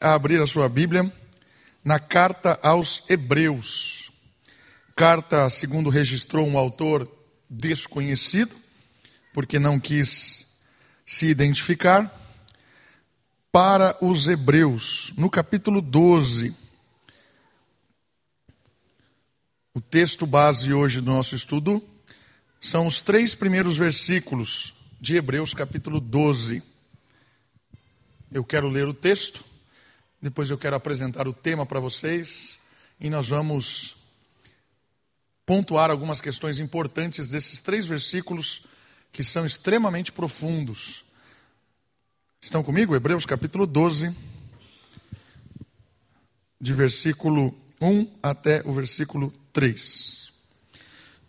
a abrir a sua Bíblia na carta aos Hebreus. Carta, segundo registrou um autor desconhecido, porque não quis se identificar, para os Hebreus, no capítulo 12. O texto base hoje do nosso estudo são os três primeiros versículos de Hebreus, capítulo 12. Eu quero ler o texto, depois eu quero apresentar o tema para vocês e nós vamos pontuar algumas questões importantes desses três versículos que são extremamente profundos. Estão comigo? Hebreus capítulo 12, de versículo 1 até o versículo 3.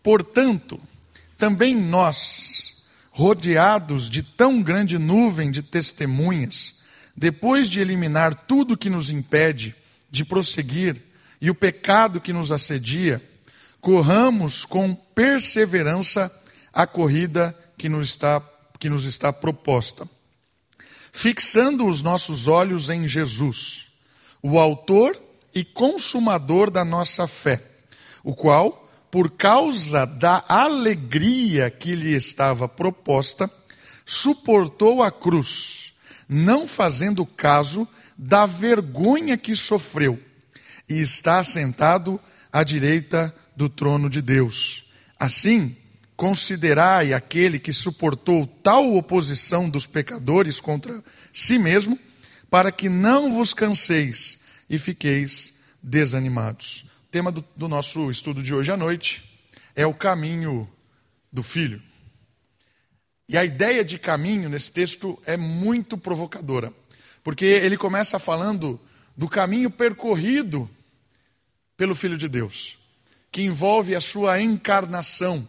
Portanto, também nós, rodeados de tão grande nuvem de testemunhas, depois de eliminar tudo que nos impede de prosseguir e o pecado que nos assedia, corramos com perseverança a corrida que nos está, que nos está proposta, fixando os nossos olhos em Jesus, o Autor e Consumador da nossa fé, o qual, por causa da alegria que lhe estava proposta, suportou a cruz não fazendo caso da vergonha que sofreu, e está sentado à direita do trono de Deus. Assim, considerai aquele que suportou tal oposição dos pecadores contra si mesmo, para que não vos canseis e fiqueis desanimados. O tema do, do nosso estudo de hoje à noite é o caminho do filho. E a ideia de caminho nesse texto é muito provocadora, porque ele começa falando do caminho percorrido pelo Filho de Deus, que envolve a sua encarnação,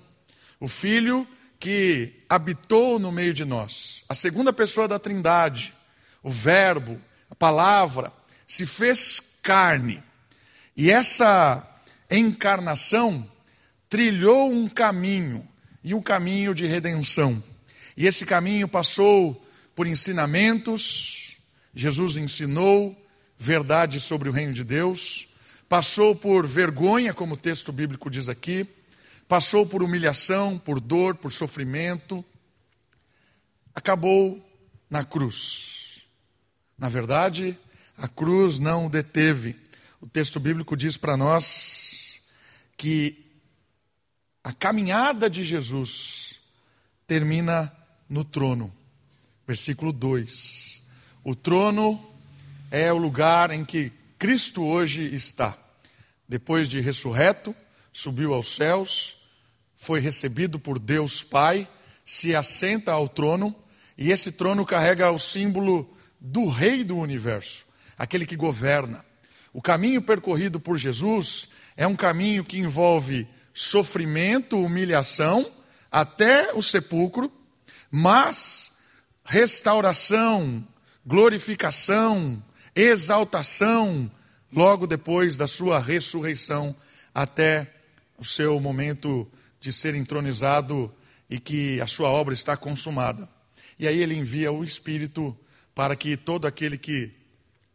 o Filho que habitou no meio de nós, a segunda pessoa da Trindade, o Verbo, a palavra, se fez carne. E essa encarnação trilhou um caminho, e um caminho de redenção. E esse caminho passou por ensinamentos, Jesus ensinou verdade sobre o reino de Deus, passou por vergonha, como o texto bíblico diz aqui, passou por humilhação, por dor, por sofrimento, acabou na cruz. Na verdade, a cruz não o deteve. O texto bíblico diz para nós que a caminhada de Jesus termina no trono. Versículo 2. O trono é o lugar em que Cristo hoje está. Depois de ressurreto, subiu aos céus, foi recebido por Deus Pai, se assenta ao trono, e esse trono carrega o símbolo do Rei do universo, aquele que governa. O caminho percorrido por Jesus é um caminho que envolve sofrimento, humilhação, até o sepulcro, mas restauração, glorificação, exaltação, logo depois da sua ressurreição, até o seu momento de ser entronizado e que a sua obra está consumada. E aí ele envia o Espírito para que todo aquele que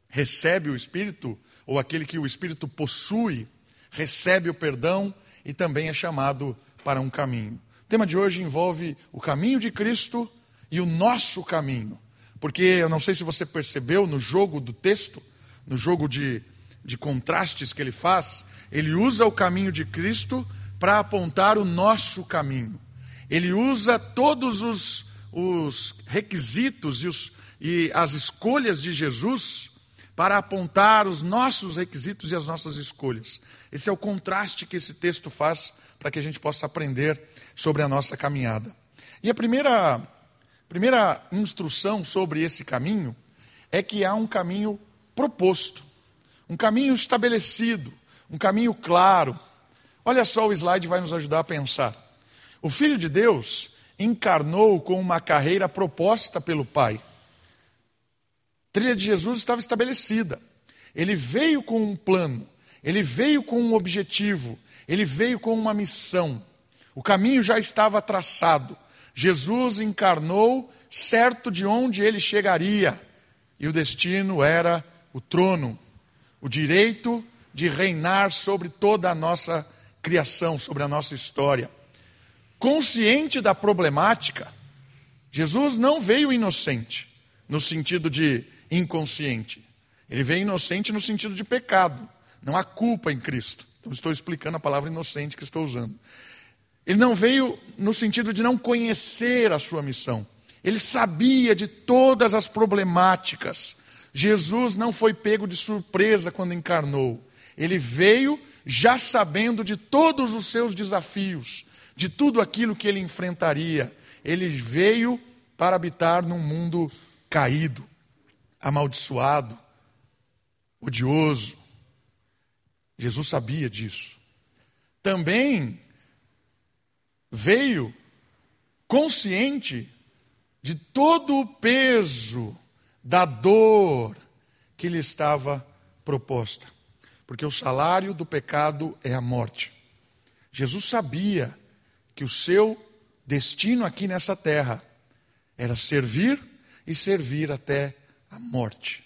recebe o Espírito, ou aquele que o Espírito possui, recebe o perdão e também é chamado para um caminho. O tema de hoje envolve o caminho de Cristo e o nosso caminho. Porque eu não sei se você percebeu no jogo do texto, no jogo de, de contrastes que ele faz, ele usa o caminho de Cristo para apontar o nosso caminho. Ele usa todos os, os requisitos e, os, e as escolhas de Jesus para apontar os nossos requisitos e as nossas escolhas. Esse é o contraste que esse texto faz para que a gente possa aprender sobre a nossa caminhada. E a primeira, primeira instrução sobre esse caminho é que há um caminho proposto, um caminho estabelecido, um caminho claro. Olha só, o slide vai nos ajudar a pensar. O Filho de Deus encarnou com uma carreira proposta pelo Pai. A trilha de Jesus estava estabelecida. Ele veio com um plano, ele veio com um objetivo, ele veio com uma missão. O caminho já estava traçado. Jesus encarnou certo de onde ele chegaria. E o destino era o trono, o direito de reinar sobre toda a nossa criação, sobre a nossa história. Consciente da problemática, Jesus não veio inocente, no sentido de inconsciente. Ele veio inocente no sentido de pecado. Não há culpa em Cristo. Então, estou explicando a palavra inocente que estou usando. Ele não veio no sentido de não conhecer a sua missão. Ele sabia de todas as problemáticas. Jesus não foi pego de surpresa quando encarnou. Ele veio já sabendo de todos os seus desafios, de tudo aquilo que ele enfrentaria. Ele veio para habitar num mundo caído, amaldiçoado, odioso. Jesus sabia disso. Também veio consciente de todo o peso da dor que lhe estava proposta. Porque o salário do pecado é a morte. Jesus sabia que o seu destino aqui nessa terra era servir e servir até a morte.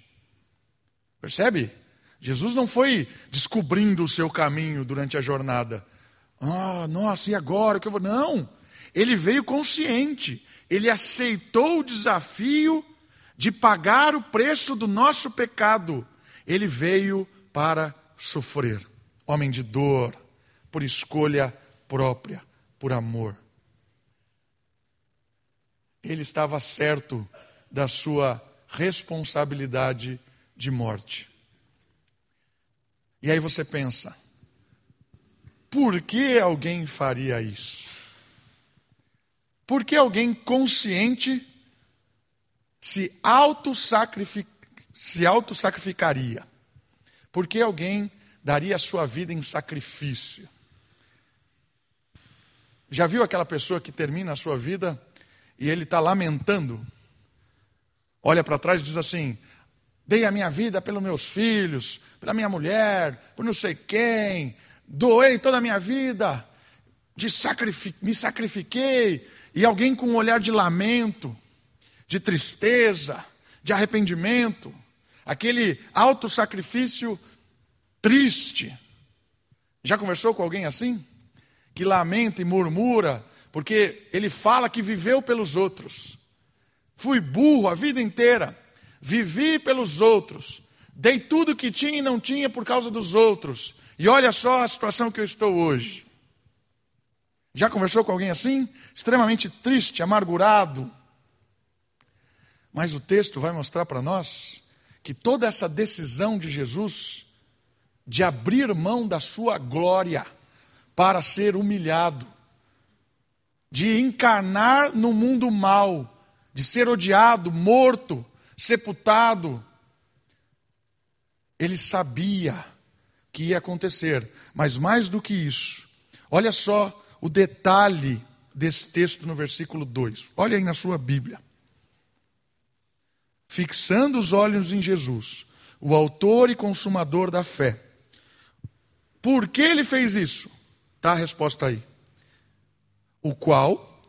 Percebe? Jesus não foi descobrindo o seu caminho durante a jornada. Ah, nossa, e agora que eu vou? Não. Ele veio consciente. Ele aceitou o desafio de pagar o preço do nosso pecado. Ele veio para sofrer. Homem de dor, por escolha própria, por amor. Ele estava certo da sua responsabilidade de morte. E aí você pensa, por que alguém faria isso? Por que alguém consciente se auto-sacrificaria? Por que alguém daria a sua vida em sacrifício? Já viu aquela pessoa que termina a sua vida e ele está lamentando? Olha para trás e diz assim: dei a minha vida pelos meus filhos, pela minha mulher, por não sei quem, doei toda a minha vida, sacrific... me sacrifiquei, e alguém com um olhar de lamento, de tristeza, de arrependimento, aquele auto-sacrifício triste. Já conversou com alguém assim? Que lamenta e murmura, porque ele fala que viveu pelos outros. Fui burro a vida inteira, vivi pelos outros, dei tudo que tinha e não tinha por causa dos outros, e olha só a situação que eu estou hoje. Já conversou com alguém assim? Extremamente triste, amargurado. Mas o texto vai mostrar para nós que toda essa decisão de Jesus de abrir mão da sua glória para ser humilhado, de encarnar no mundo mal, de ser odiado, morto, sepultado, ele sabia que ia acontecer, mas mais do que isso, olha só o detalhe desse texto no versículo 2. Olha aí na sua Bíblia. Fixando os olhos em Jesus, o autor e consumador da fé. Por que ele fez isso? Está a resposta aí. O qual,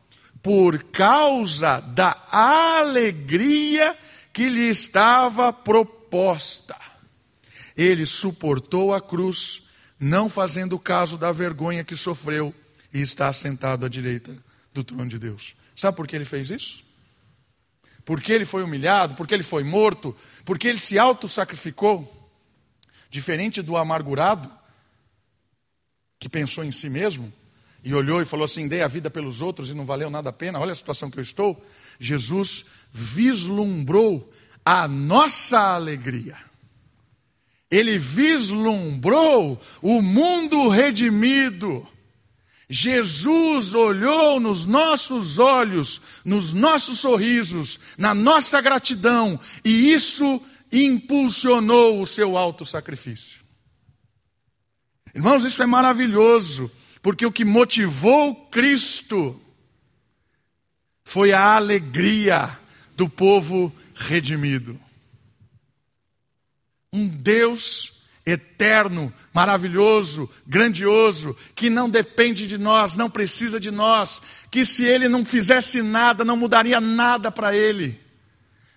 por causa da alegria que lhe estava proposta, ele suportou a cruz, não fazendo caso da vergonha que sofreu e está sentado à direita do trono de Deus. Sabe por que ele fez isso? Porque ele foi humilhado, porque ele foi morto, porque ele se auto-sacrificou. Diferente do amargurado, que pensou em si mesmo e olhou e falou assim: dei a vida pelos outros e não valeu nada a pena, olha a situação que eu estou. Jesus vislumbrou a nossa alegria. Ele vislumbrou o mundo redimido Jesus olhou nos nossos olhos, nos nossos sorrisos, na nossa gratidão, e isso impulsionou o seu alto sacrifício. Irmãos, isso é maravilhoso, porque o que motivou Cristo foi a alegria do povo redimido. Um Deus eterno, maravilhoso, grandioso, que não depende de nós, não precisa de nós, que se ele não fizesse nada, não mudaria nada para ele.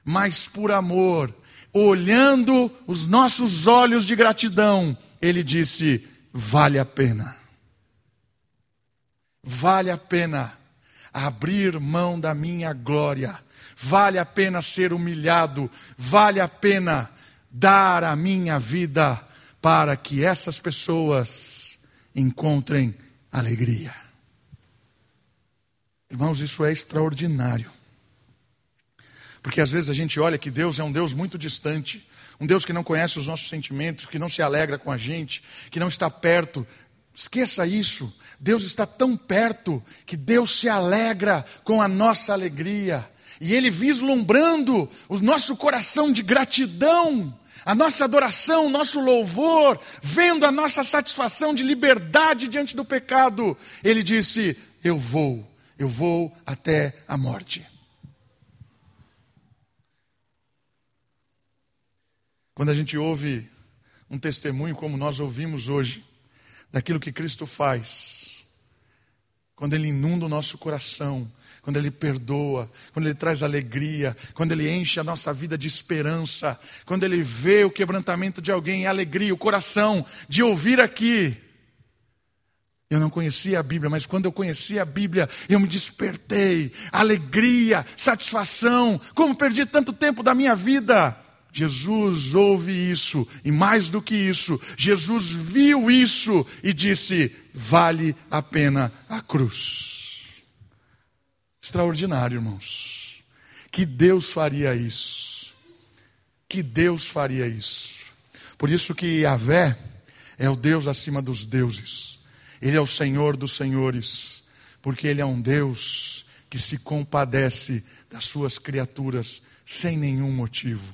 Mas por amor, olhando os nossos olhos de gratidão, ele disse: vale a pena. Vale a pena abrir mão da minha glória, vale a pena ser humilhado, vale a pena dar a minha vida para que essas pessoas encontrem alegria. Irmãos, isso é extraordinário. Porque às vezes a gente olha que Deus é um Deus muito distante, um Deus que não conhece os nossos sentimentos, que não se alegra com a gente, que não está perto. Esqueça isso. Deus está tão perto que Deus se alegra com a nossa alegria. E Ele vislumbrando o nosso coração de gratidão, a nossa adoração, o nosso louvor, vendo a nossa satisfação de liberdade diante do pecado, Ele disse: Eu vou, eu vou até a morte. Quando a gente ouve um testemunho como nós ouvimos hoje, daquilo que Cristo faz, quando Ele inunda o nosso coração, quando Ele perdoa, quando Ele traz alegria, quando Ele enche a nossa vida de esperança, quando Ele vê o quebrantamento de alguém e alegria, o coração de ouvir aqui. Eu não conhecia a Bíblia, mas quando eu conheci a Bíblia, eu me despertei, alegria, satisfação, como perdi tanto tempo da minha vida. Jesus ouve isso, e mais do que isso, Jesus viu isso e disse: vale a pena a cruz. Extraordinário, irmãos. Que Deus faria isso. Que Deus faria isso. Por isso que Yahvé é o Deus acima dos deuses. Ele é o Senhor dos senhores, porque ele é um Deus que se compadece das suas criaturas sem nenhum motivo.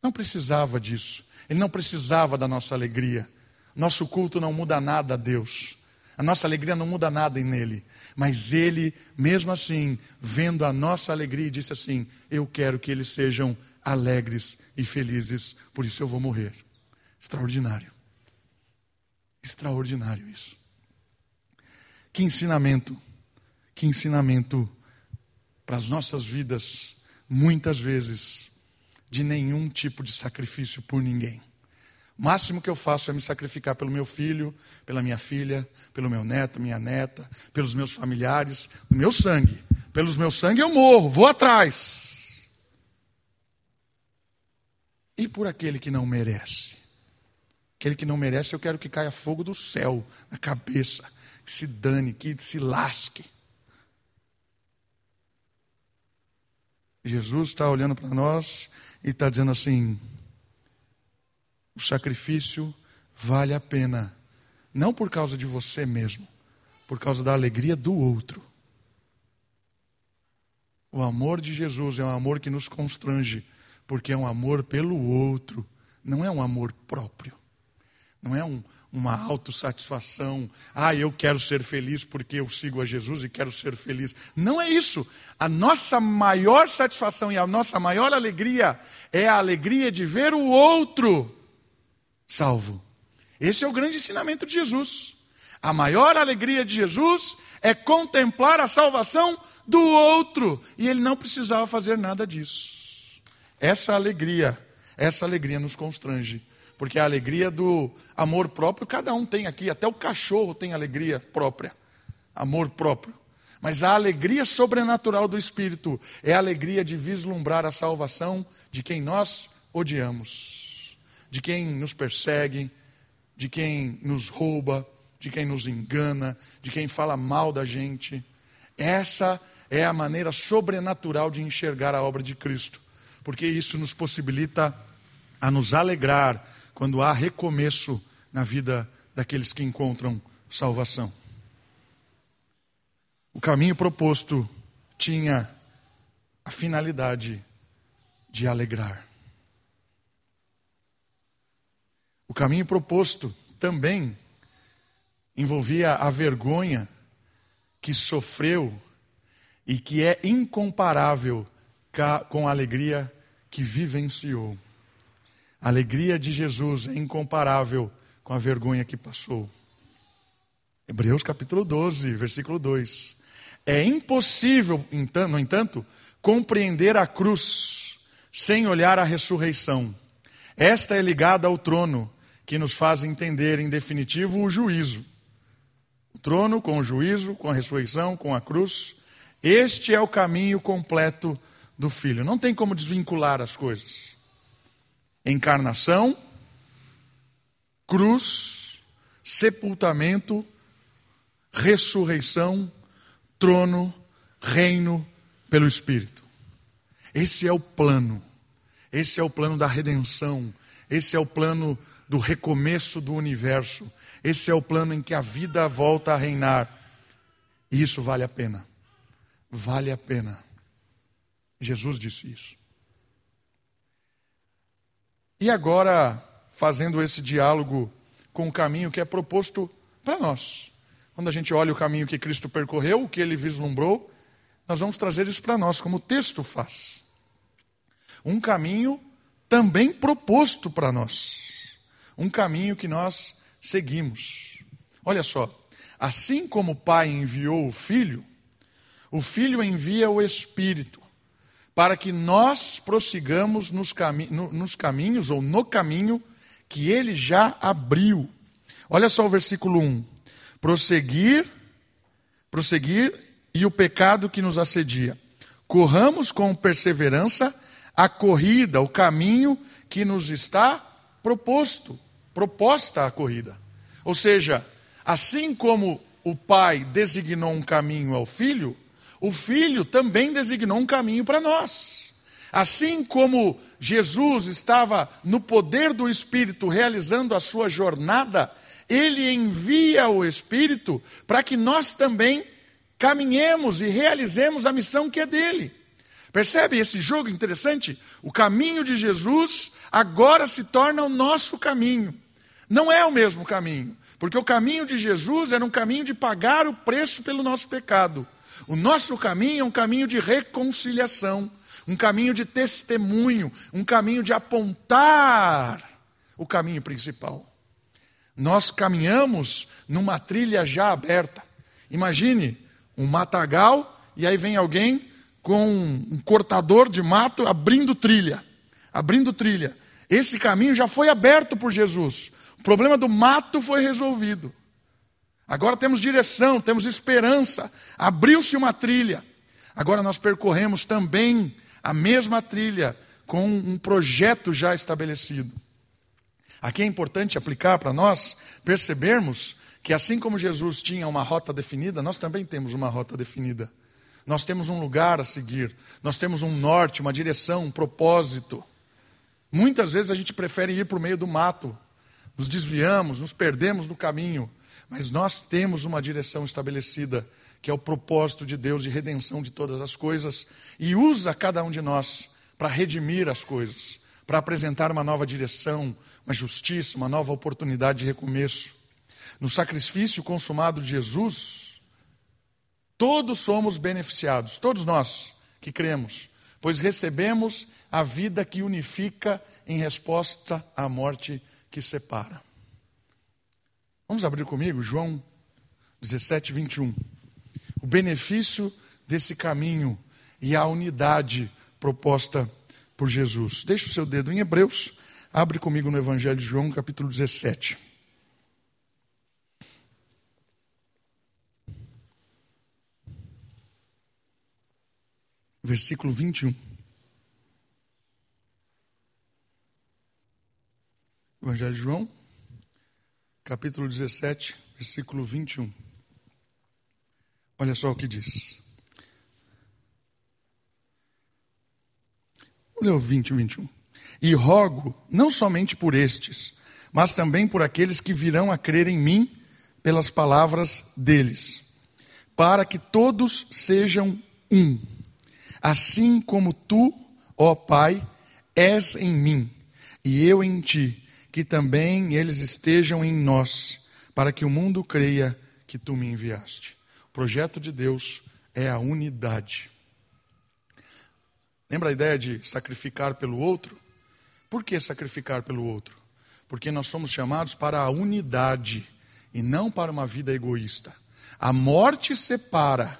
Não precisava disso. Ele não precisava da nossa alegria. Nosso culto não muda nada a Deus. A nossa alegria não muda nada nele. Mas ele, mesmo assim, vendo a nossa alegria, disse assim: Eu quero que eles sejam alegres e felizes, por isso eu vou morrer. Extraordinário. Extraordinário isso. Que ensinamento, que ensinamento para as nossas vidas, muitas vezes de nenhum tipo de sacrifício por ninguém. O máximo que eu faço é me sacrificar pelo meu filho, pela minha filha, pelo meu neto, minha neta, pelos meus familiares, do meu sangue. Pelos meus sangue eu morro, vou atrás. E por aquele que não merece? Aquele que não merece, eu quero que caia fogo do céu na cabeça, que se dane, que se lasque. Jesus está olhando para nós e está dizendo assim: o sacrifício vale a pena, não por causa de você mesmo, por causa da alegria do outro. O amor de Jesus é um amor que nos constrange, porque é um amor pelo outro, não é um amor próprio, não é um, uma autossatisfação. Ah, eu quero ser feliz porque eu sigo a Jesus e quero ser feliz. Não é isso. A nossa maior satisfação e a nossa maior alegria é a alegria de ver o outro salvo. Esse é o grande ensinamento de Jesus. A maior alegria de Jesus é contemplar a salvação do outro. E ele não precisava fazer nada disso. Essa alegria, essa alegria nos constrange porque a alegria do amor próprio, cada um tem aqui, até o cachorro tem alegria própria, amor próprio. Mas a alegria sobrenatural do Espírito é a alegria de vislumbrar a salvação de quem nós odiamos, de quem nos persegue, de quem nos rouba, de quem nos engana, de quem fala mal da gente. Essa é a maneira sobrenatural de enxergar a obra de Cristo, porque isso nos possibilita a nos alegrar quando há recomeço na vida daqueles que encontram salvação. O caminho proposto tinha a finalidade de alegrar. O caminho proposto também envolvia a vergonha que sofreu e que é incomparável com a alegria que vivenciou. A alegria de Jesus é incomparável com a vergonha que passou. Hebreus capítulo 12, versículo 2. É impossível, no entanto, compreender a cruz sem olhar a ressurreição. Esta é ligada ao trono, que nos faz entender, em definitivo, o juízo. O trono com o juízo, com a ressurreição, com a cruz. Este é o caminho completo do Filho. Não tem como desvincular as coisas. Encarnação, cruz, sepultamento, ressurreição, trono, reino pelo Espírito. Esse é o plano. Esse é o plano da redenção. Esse é o plano do recomeço do universo. Esse é o plano em que a vida volta a reinar. E isso vale a pena. Vale a pena. Jesus disse isso. E agora, fazendo esse diálogo com o caminho que é proposto para nós. Quando a gente olha o caminho que Cristo percorreu, o que ele vislumbrou, nós vamos trazer isso para nós, como o texto faz. Um caminho também proposto para nós. Um caminho que nós seguimos. Olha só, assim como o Pai enviou o Filho, o Filho envia o Espírito para que nós prossigamos nos, cami nos caminhos ou no caminho que ele já abriu. Olha só o versículo 1. Prosseguir, prosseguir e o pecado que nos assedia. Corramos com perseverança a corrida, o caminho que nos está proposto, proposta a corrida. Ou seja, assim como o pai designou um caminho ao filho, o Filho também designou um caminho para nós. Assim como Jesus estava no poder do Espírito realizando a sua jornada, ele envia o Espírito para que nós também caminhemos e realizemos a missão que é dele. Percebe esse jogo interessante? O caminho de Jesus agora se torna o nosso caminho. Não é o mesmo caminho, porque o caminho de Jesus era um caminho de pagar o preço pelo nosso pecado. O nosso caminho é um caminho de reconciliação, um caminho de testemunho, um caminho de apontar o caminho principal. Nós caminhamos numa trilha já aberta. Imagine um matagal e aí vem alguém com um cortador de mato abrindo trilha. Abrindo trilha. Esse caminho já foi aberto por Jesus. Problema do mato foi resolvido. Agora temos direção, temos esperança. Abriu-se uma trilha. Agora nós percorremos também a mesma trilha com um projeto já estabelecido. Aqui é importante aplicar para nós percebermos que assim como Jesus tinha uma rota definida, nós também temos uma rota definida. Nós temos um lugar a seguir, nós temos um norte, uma direção, um propósito. Muitas vezes a gente prefere ir para o meio do mato, nos desviamos, nos perdemos no caminho. Mas nós temos uma direção estabelecida, que é o propósito de Deus de redenção de todas as coisas, e usa cada um de nós para redimir as coisas, para apresentar uma nova direção, uma justiça, uma nova oportunidade de recomeço. No sacrifício consumado de Jesus, todos somos beneficiados, todos nós que cremos, pois recebemos a vida que unifica em resposta à morte que separa. Vamos abrir comigo João 17, 21. O benefício desse caminho e a unidade proposta por Jesus. Deixe o seu dedo em Hebreus, abre comigo no Evangelho de João, capítulo 17. Versículo 21. Evangelho de João, capítulo 17, versículo 21. Olha só o que diz. Olha o 20 e 21. E rogo, não somente por estes, mas também por aqueles que virão a crer em mim pelas palavras deles, para que todos sejam um, assim como tu, ó Pai, és em mim e eu em ti que também eles estejam em nós, para que o mundo creia que tu me enviaste. O projeto de Deus é a unidade. Lembra a ideia de sacrificar pelo outro? Por que sacrificar pelo outro? Porque nós somos chamados para a unidade e não para uma vida egoísta. A morte separa.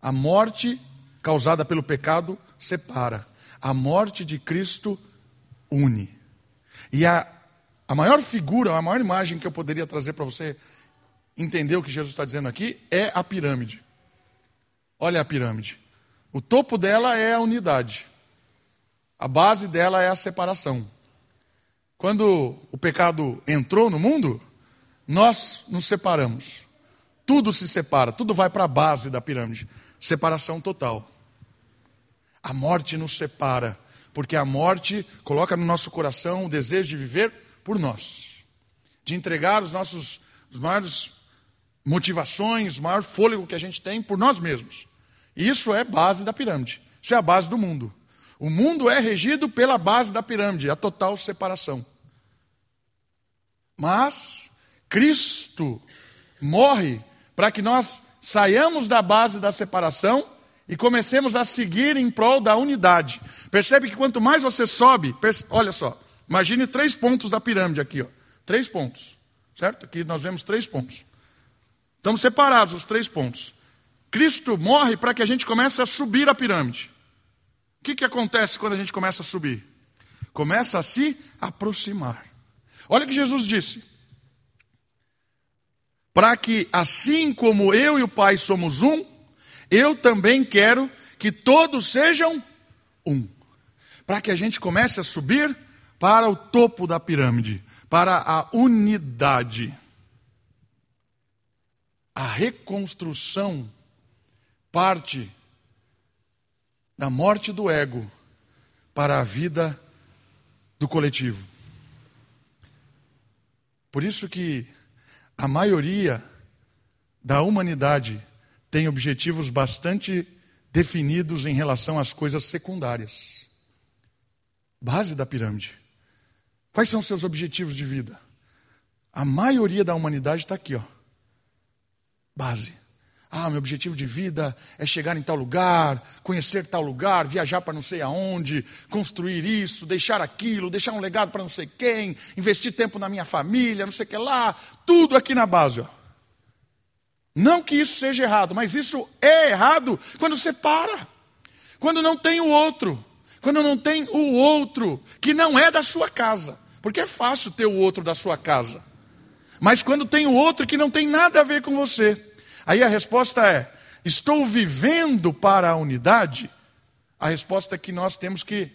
A morte causada pelo pecado separa. a morte de Cristo une. E a, a maior figura, a maior imagem que eu poderia trazer para você entender o que Jesus está dizendo aqui é a pirâmide. Olha a pirâmide. O topo dela é a unidade. A base dela é a separação. Quando o pecado entrou no mundo, nós nos separamos. Tudo se separa, tudo vai para a base da pirâmide separação total. A morte nos separa, porque a morte coloca no nosso coração o desejo de viver por nós, de entregar os nossos os maiores motivações, o maior fôlego que a gente tem por nós mesmos. Isso é base da pirâmide. Isso é a base do mundo. O mundo é regido pela base da pirâmide, a total separação. Mas Cristo morre para que nós saiamos da base da separação e comecemos a seguir em prol da unidade. Percebe que quanto mais você sobe, olha só, imagine três pontos da pirâmide aqui, ó. Três pontos, certo? Aqui nós vemos três pontos. Estamos separados os três pontos. Cristo morre para que a gente comece a subir a pirâmide. O que, que acontece quando a gente começa a subir? Começa a se aproximar. Olha o que Jesus disse. Para que, assim como eu e o Pai somos um, eu também quero que todos sejam um. Para que a gente comece a subir para o topo da pirâmide, para a unidade. A reconstrução parte da morte do ego para a vida do coletivo. Por isso que a maioria da humanidade tem objetivos bastante definidos em relação às coisas secundárias. Base da pirâmide. Quais são seus objetivos de vida? A maioria da humanidade está aqui, ó. Base. Ah, meu objetivo de vida é chegar em tal lugar, conhecer tal lugar, viajar para não sei aonde, construir isso, deixar aquilo, deixar um legado para não sei quem, investir tempo na minha família, não sei o que lá, tudo aqui na base. Ó. Não que isso seja errado, mas isso é errado quando você para, quando não tem o outro, quando não tem o outro que não é da sua casa, porque é fácil ter o outro da sua casa, mas quando tem o outro que não tem nada a ver com você. Aí a resposta é: estou vivendo para a unidade? A resposta que nós temos que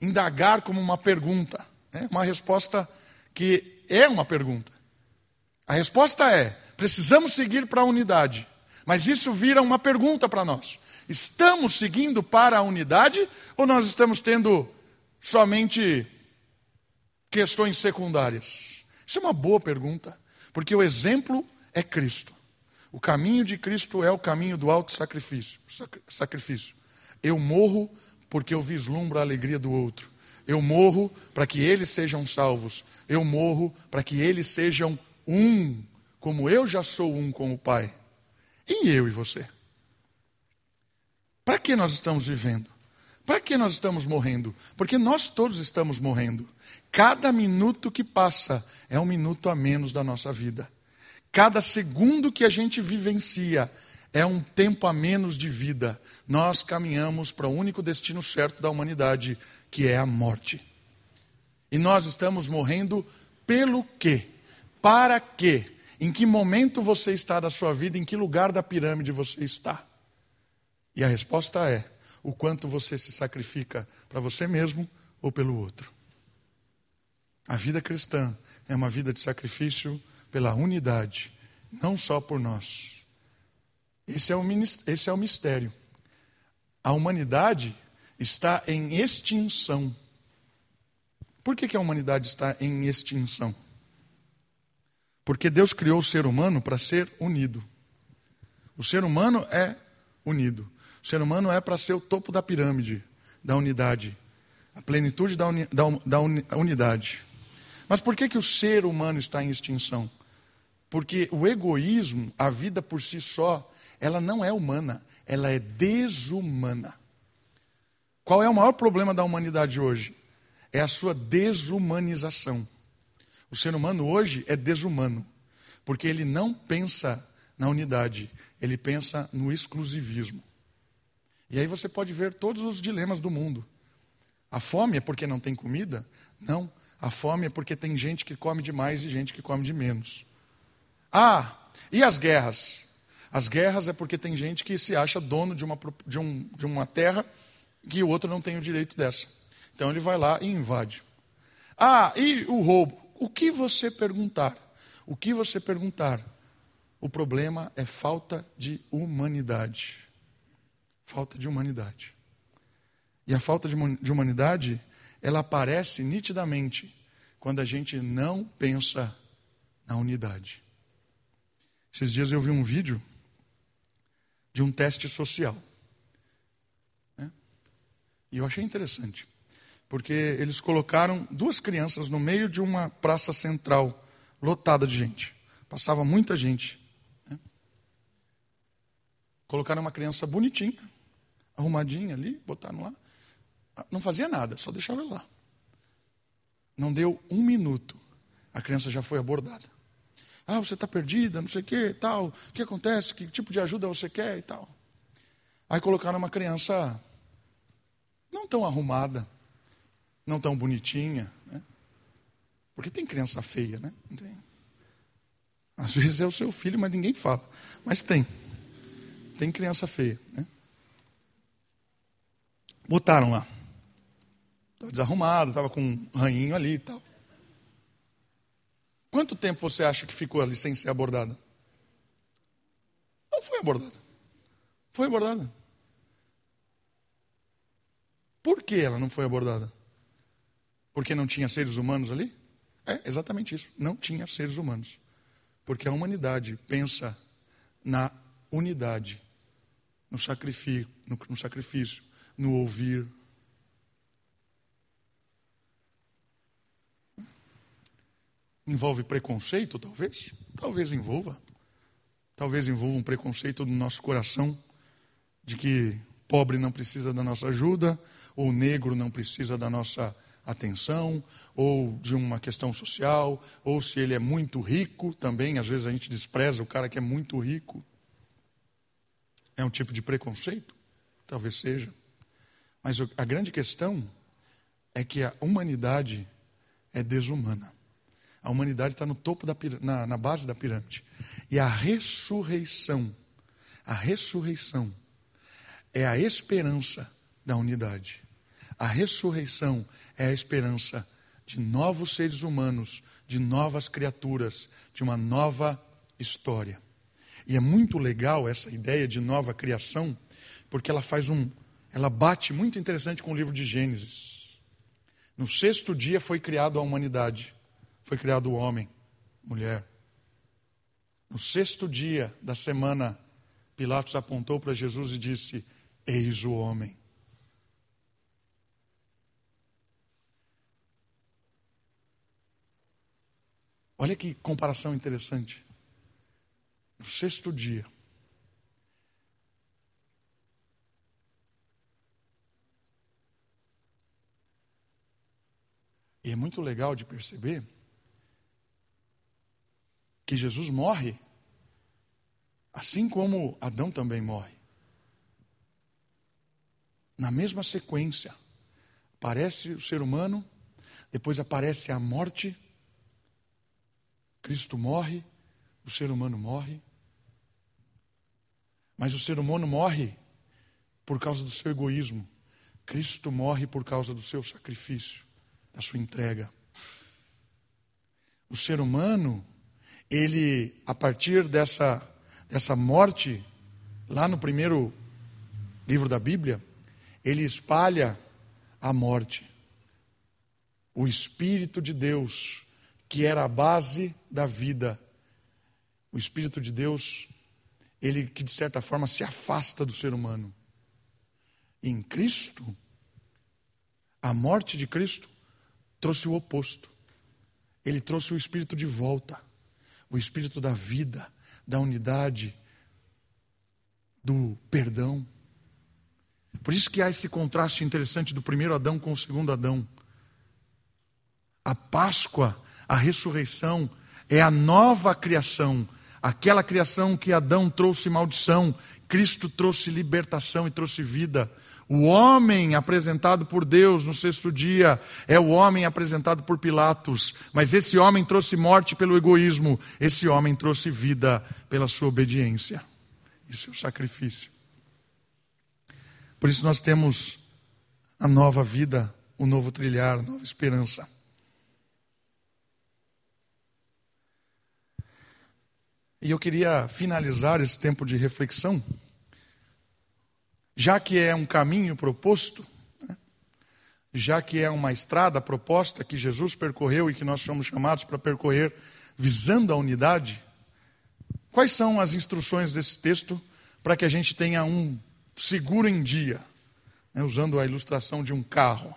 indagar como uma pergunta. Né? Uma resposta que é uma pergunta. A resposta é: precisamos seguir para a unidade. Mas isso vira uma pergunta para nós. Estamos seguindo para a unidade ou nós estamos tendo somente questões secundárias? Isso é uma boa pergunta, porque o exemplo é Cristo. O caminho de Cristo é o caminho do alto sacrifício. sacrifício. Eu morro porque eu vislumbro a alegria do outro. Eu morro para que eles sejam salvos. Eu morro para que eles sejam um, como eu já sou um com o Pai. E eu e você? Para que nós estamos vivendo? Para que nós estamos morrendo? Porque nós todos estamos morrendo. Cada minuto que passa é um minuto a menos da nossa vida. Cada segundo que a gente vivencia é um tempo a menos de vida. Nós caminhamos para o único destino certo da humanidade, que é a morte. E nós estamos morrendo pelo quê? Para quê? Em que momento você está da sua vida? Em que lugar da pirâmide você está? E a resposta é: o quanto você se sacrifica para você mesmo ou pelo outro. A vida cristã é uma vida de sacrifício pela unidade, não só por nós. Esse é o, esse é o mistério. A humanidade está em extinção. Por que, que a humanidade está em extinção? Porque Deus criou o ser humano para ser unido. O ser humano é unido. O ser humano é para ser o topo da pirâmide da unidade, a plenitude da, uni, da, da unidade. Mas por que, que o ser humano está em extinção? Porque o egoísmo, a vida por si só, ela não é humana, ela é desumana. Qual é o maior problema da humanidade hoje? É a sua desumanização. O ser humano hoje é desumano, porque ele não pensa na unidade, ele pensa no exclusivismo. E aí você pode ver todos os dilemas do mundo. A fome é porque não tem comida? Não. A fome é porque tem gente que come demais e gente que come de menos. Ah, e as guerras? As guerras é porque tem gente que se acha dono de uma, de, um, de uma terra que o outro não tem o direito dessa. Então ele vai lá e invade. Ah, e o roubo? O que você perguntar? O que você perguntar? O problema é falta de humanidade. Falta de humanidade. E a falta de humanidade, ela aparece nitidamente quando a gente não pensa na unidade. Esses dias eu vi um vídeo de um teste social. Né? E eu achei interessante, porque eles colocaram duas crianças no meio de uma praça central lotada de gente. Passava muita gente. Né? Colocaram uma criança bonitinha, arrumadinha ali, botaram lá. Não fazia nada, só deixava ela lá. Não deu um minuto, a criança já foi abordada. Ah, você está perdida, não sei o que, tal. O que acontece? Que tipo de ajuda você quer e tal. Aí colocaram uma criança não tão arrumada, não tão bonitinha, né? Porque tem criança feia, né? Tem. Às vezes é o seu filho, mas ninguém fala. Mas tem. Tem criança feia, né? Botaram lá. Estava desarrumado, estava com um ranhinho ali e tal. Quanto tempo você acha que ficou ali sem ser abordada? Não foi abordada. Foi abordada. Por que ela não foi abordada? Porque não tinha seres humanos ali? É exatamente isso. Não tinha seres humanos. Porque a humanidade pensa na unidade, no sacrifício, no, no, sacrifício, no ouvir, Envolve preconceito, talvez? Talvez envolva. Talvez envolva um preconceito no nosso coração de que pobre não precisa da nossa ajuda, ou negro não precisa da nossa atenção, ou de uma questão social, ou se ele é muito rico também, às vezes a gente despreza o cara que é muito rico. É um tipo de preconceito? Talvez seja. Mas a grande questão é que a humanidade é desumana. A humanidade está no topo da na, na base da pirâmide. E a ressurreição, a ressurreição é a esperança da unidade. A ressurreição é a esperança de novos seres humanos, de novas criaturas, de uma nova história. E é muito legal essa ideia de nova criação, porque ela faz um, ela bate muito interessante com o livro de Gênesis. No sexto dia foi criada a humanidade foi criado o homem, mulher. No sexto dia da semana, Pilatos apontou para Jesus e disse: Eis o homem. Olha que comparação interessante. No sexto dia, E é muito legal de perceber que Jesus morre, assim como Adão também morre. Na mesma sequência, aparece o ser humano, depois aparece a morte, Cristo morre, o ser humano morre. Mas o ser humano morre por causa do seu egoísmo. Cristo morre por causa do seu sacrifício, da sua entrega. O ser humano ele, a partir dessa, dessa morte, lá no primeiro livro da Bíblia, ele espalha a morte. O Espírito de Deus, que era a base da vida, o Espírito de Deus, ele que de certa forma se afasta do ser humano. Em Cristo, a morte de Cristo trouxe o oposto. Ele trouxe o Espírito de volta o espírito da vida, da unidade, do perdão. Por isso que há esse contraste interessante do primeiro Adão com o segundo Adão. A Páscoa, a ressurreição, é a nova criação. Aquela criação que Adão trouxe maldição, Cristo trouxe libertação e trouxe vida. O homem apresentado por Deus no sexto dia é o homem apresentado por Pilatos, mas esse homem trouxe morte pelo egoísmo, esse homem trouxe vida pela sua obediência e seu sacrifício. Por isso nós temos a nova vida, o novo trilhar, a nova esperança. E eu queria finalizar esse tempo de reflexão já que é um caminho proposto, né? já que é uma estrada proposta que Jesus percorreu e que nós somos chamados para percorrer visando a unidade, quais são as instruções desse texto para que a gente tenha um seguro em dia, né? usando a ilustração de um carro?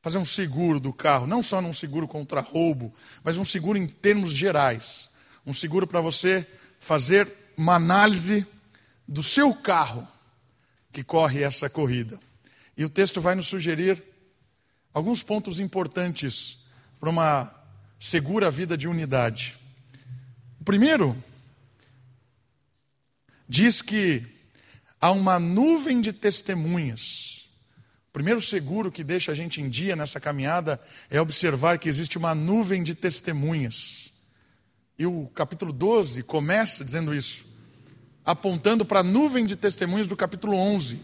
Fazer um seguro do carro, não só num seguro contra roubo, mas um seguro em termos gerais. Um seguro para você fazer uma análise do seu carro que corre essa corrida. E o texto vai nos sugerir alguns pontos importantes para uma segura vida de unidade. O primeiro diz que há uma nuvem de testemunhas. O primeiro seguro que deixa a gente em dia nessa caminhada é observar que existe uma nuvem de testemunhas. E o capítulo 12 começa dizendo isso apontando para a nuvem de testemunhos do capítulo 11,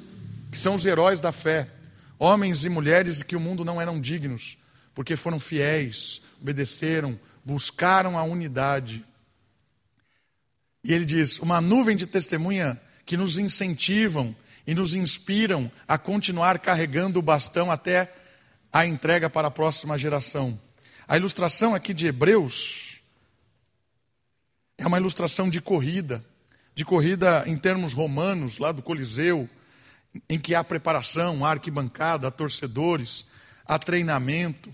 que são os heróis da fé, homens e mulheres que o mundo não eram dignos, porque foram fiéis, obedeceram, buscaram a unidade. E ele diz: uma nuvem de testemunha que nos incentivam e nos inspiram a continuar carregando o bastão até a entrega para a próxima geração. A ilustração aqui de Hebreus é uma ilustração de corrida de corrida em termos romanos, lá do Coliseu, em que há preparação, há arquibancada, há torcedores, há treinamento.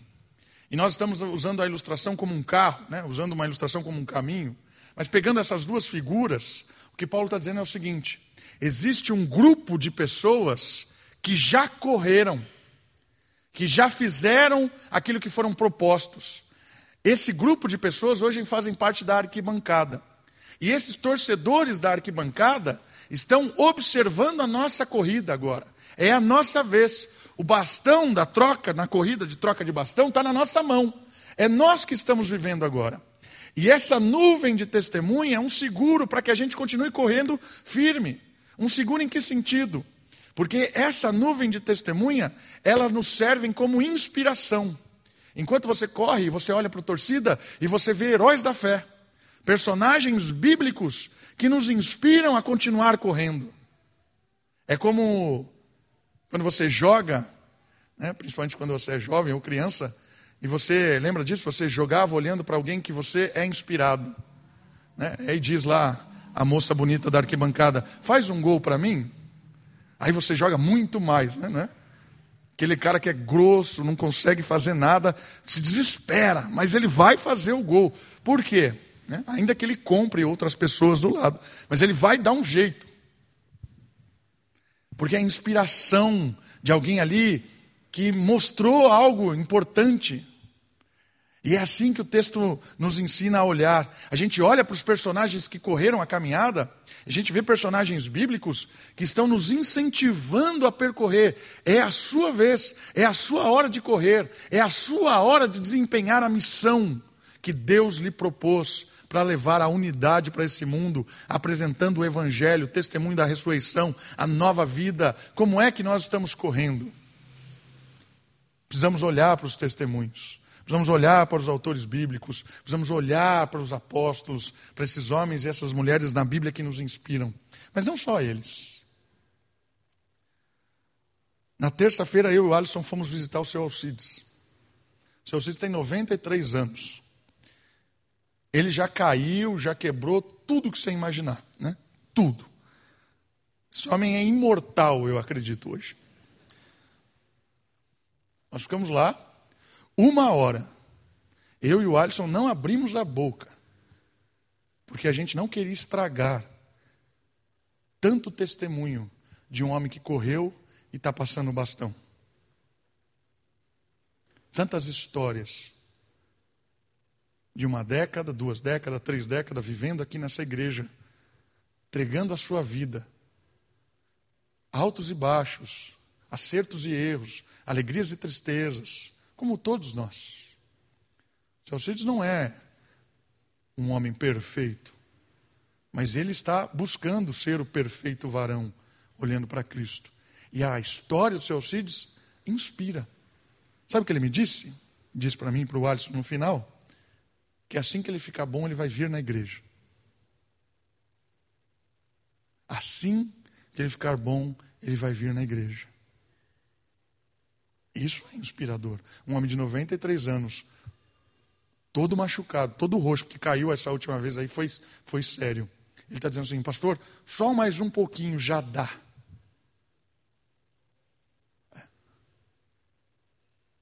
E nós estamos usando a ilustração como um carro, né? usando uma ilustração como um caminho. Mas pegando essas duas figuras, o que Paulo está dizendo é o seguinte: existe um grupo de pessoas que já correram, que já fizeram aquilo que foram propostos. Esse grupo de pessoas hoje fazem parte da arquibancada. E esses torcedores da arquibancada estão observando a nossa corrida agora. É a nossa vez. O bastão da troca, na corrida de troca de bastão, está na nossa mão. É nós que estamos vivendo agora. E essa nuvem de testemunha é um seguro para que a gente continue correndo firme. Um seguro em que sentido? Porque essa nuvem de testemunha, ela nos serve como inspiração. Enquanto você corre, você olha para a torcida e você vê heróis da fé personagens bíblicos que nos inspiram a continuar correndo. É como quando você joga, né, principalmente quando você é jovem ou criança, e você lembra disso? Você jogava olhando para alguém que você é inspirado. Né? Aí diz lá a moça bonita da arquibancada: faz um gol para mim. Aí você joga muito mais, né? Aquele cara que é grosso, não consegue fazer nada, se desespera, mas ele vai fazer o gol. Por quê? Né? Ainda que ele compre outras pessoas do lado. Mas ele vai dar um jeito. Porque a inspiração de alguém ali que mostrou algo importante. E é assim que o texto nos ensina a olhar. A gente olha para os personagens que correram a caminhada, a gente vê personagens bíblicos que estão nos incentivando a percorrer. É a sua vez, é a sua hora de correr, é a sua hora de desempenhar a missão que Deus lhe propôs para levar a unidade para esse mundo, apresentando o Evangelho, o testemunho da ressurreição, a nova vida. Como é que nós estamos correndo? Precisamos olhar para os testemunhos, precisamos olhar para os autores bíblicos, precisamos olhar para os apóstolos, para esses homens e essas mulheres na Bíblia que nos inspiram. Mas não só eles. Na terça-feira, eu e o Alisson fomos visitar o seu Alcides. O seu Alcides tem 93 anos. Ele já caiu, já quebrou tudo que você imaginar, né? Tudo. Esse homem é imortal, eu acredito hoje. Nós ficamos lá uma hora. Eu e o Alisson não abrimos a boca, porque a gente não queria estragar tanto testemunho de um homem que correu e está passando o bastão. Tantas histórias de uma década, duas décadas, três décadas, vivendo aqui nessa igreja, entregando a sua vida, altos e baixos, acertos e erros, alegrias e tristezas, como todos nós. Seu Alcides não é um homem perfeito, mas ele está buscando ser o perfeito varão, olhando para Cristo. E a história do seu Alcides inspira. Sabe o que ele me disse? Disse para mim para o Alisson no final, que assim que ele ficar bom, ele vai vir na igreja. Assim que ele ficar bom, ele vai vir na igreja. Isso é inspirador. Um homem de 93 anos, todo machucado, todo roxo, porque caiu essa última vez aí, foi, foi sério. Ele está dizendo assim, pastor, só mais um pouquinho já dá.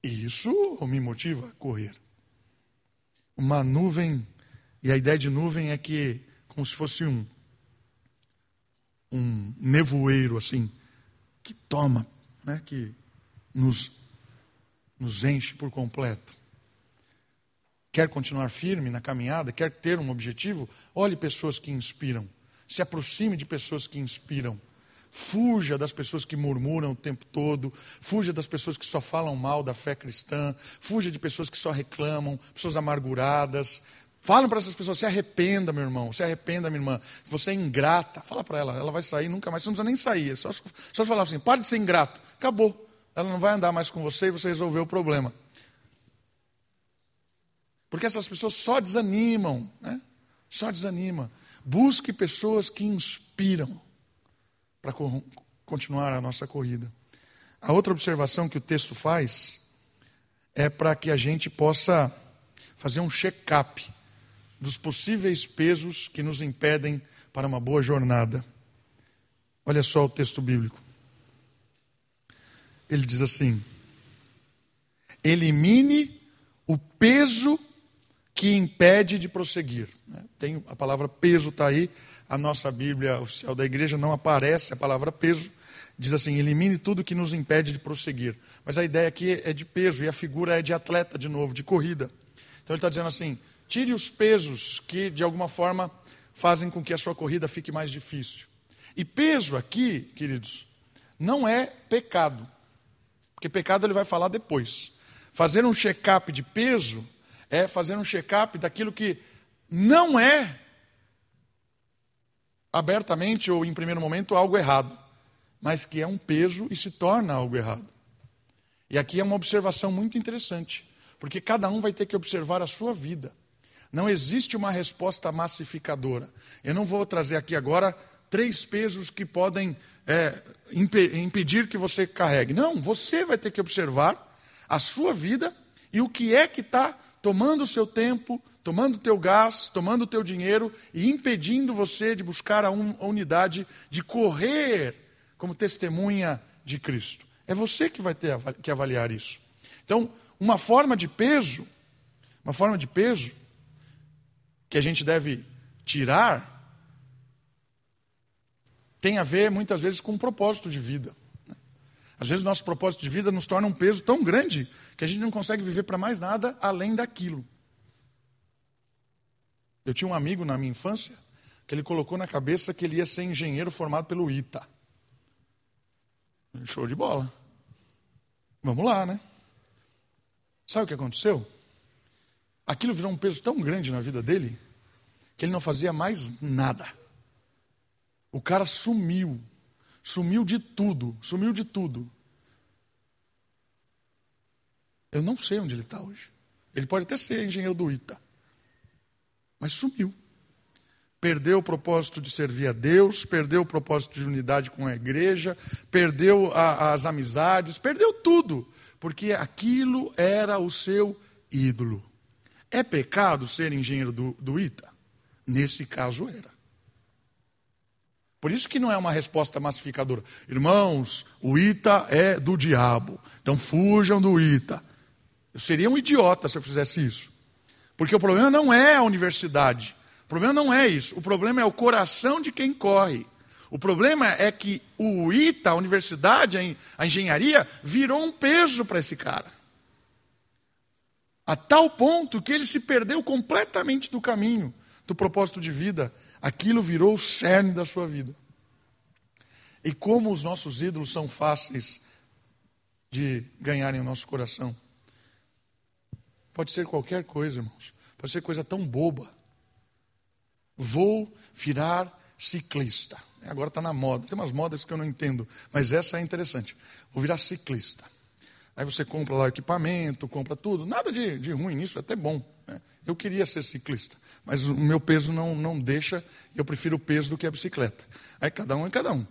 Isso me motiva a correr. Uma nuvem, e a ideia de nuvem é que, como se fosse um, um nevoeiro assim, que toma, né, que nos, nos enche por completo. Quer continuar firme na caminhada, quer ter um objetivo, olhe pessoas que inspiram, se aproxime de pessoas que inspiram. Fuja das pessoas que murmuram o tempo todo, fuja das pessoas que só falam mal da fé cristã, fuja de pessoas que só reclamam, pessoas amarguradas, Falam para essas pessoas, se arrependa, meu irmão, se arrependa, minha irmã. Você é ingrata. Fala para ela, ela vai sair nunca mais. Você não precisa nem sair. É só, só falar assim, pare de ser ingrato. Acabou. Ela não vai andar mais com você e você resolveu o problema. Porque essas pessoas só desanimam, né? Só desanima. Busque pessoas que inspiram para continuar a nossa corrida. A outra observação que o texto faz é para que a gente possa fazer um check-up dos possíveis pesos que nos impedem para uma boa jornada. Olha só o texto bíblico. Ele diz assim: elimine o peso que impede de prosseguir. Né? Tem a palavra peso está aí. A nossa Bíblia oficial da igreja não aparece a palavra peso. Diz assim: elimine tudo que nos impede de prosseguir. Mas a ideia aqui é de peso e a figura é de atleta de novo, de corrida. Então ele está dizendo assim: Tire os pesos que, de alguma forma, fazem com que a sua corrida fique mais difícil. E peso aqui, queridos, não é pecado. Porque pecado ele vai falar depois. Fazer um check-up de peso é fazer um check-up daquilo que não é abertamente ou em primeiro momento algo errado, mas que é um peso e se torna algo errado. E aqui é uma observação muito interessante, porque cada um vai ter que observar a sua vida. Não existe uma resposta massificadora. Eu não vou trazer aqui agora três pesos que podem é, impedir que você carregue. Não, você vai ter que observar a sua vida e o que é que está tomando o seu tempo, tomando o teu gás, tomando o teu dinheiro e impedindo você de buscar a, un, a unidade, de correr como testemunha de Cristo. É você que vai ter que avaliar isso. Então, uma forma de peso, uma forma de peso que a gente deve tirar tem a ver muitas vezes com um propósito de vida. Às vezes nosso propósito de vida nos torna um peso tão grande que a gente não consegue viver para mais nada além daquilo. Eu tinha um amigo na minha infância que ele colocou na cabeça que ele ia ser engenheiro formado pelo ITA. Show de bola. Vamos lá, né? Sabe o que aconteceu? Aquilo virou um peso tão grande na vida dele que ele não fazia mais nada. O cara sumiu. Sumiu de tudo. Sumiu de tudo. Eu não sei onde ele está hoje. Ele pode até ser engenheiro do ITA. Mas sumiu. Perdeu o propósito de servir a Deus, perdeu o propósito de unidade com a igreja, perdeu a, as amizades, perdeu tudo, porque aquilo era o seu ídolo. É pecado ser engenheiro do, do ITA? Nesse caso era. Por isso que não é uma resposta massificadora. Irmãos, o ITA é do diabo. Então fujam do ITA. Eu seria um idiota se eu fizesse isso. Porque o problema não é a universidade. O problema não é isso. O problema é o coração de quem corre. O problema é que o ITA, a universidade, a engenharia, virou um peso para esse cara a tal ponto que ele se perdeu completamente do caminho, do propósito de vida. Aquilo virou o cerne da sua vida. E como os nossos ídolos são fáceis de ganharem o nosso coração. Pode ser qualquer coisa, irmãos. Pode ser coisa tão boba. Vou virar ciclista. Agora está na moda. Tem umas modas que eu não entendo, mas essa é interessante. Vou virar ciclista. Aí você compra lá equipamento, compra tudo. Nada de, de ruim nisso, é até bom. Né? Eu queria ser ciclista, mas o meu peso não, não deixa, eu prefiro o peso do que a bicicleta. Aí cada um é cada um.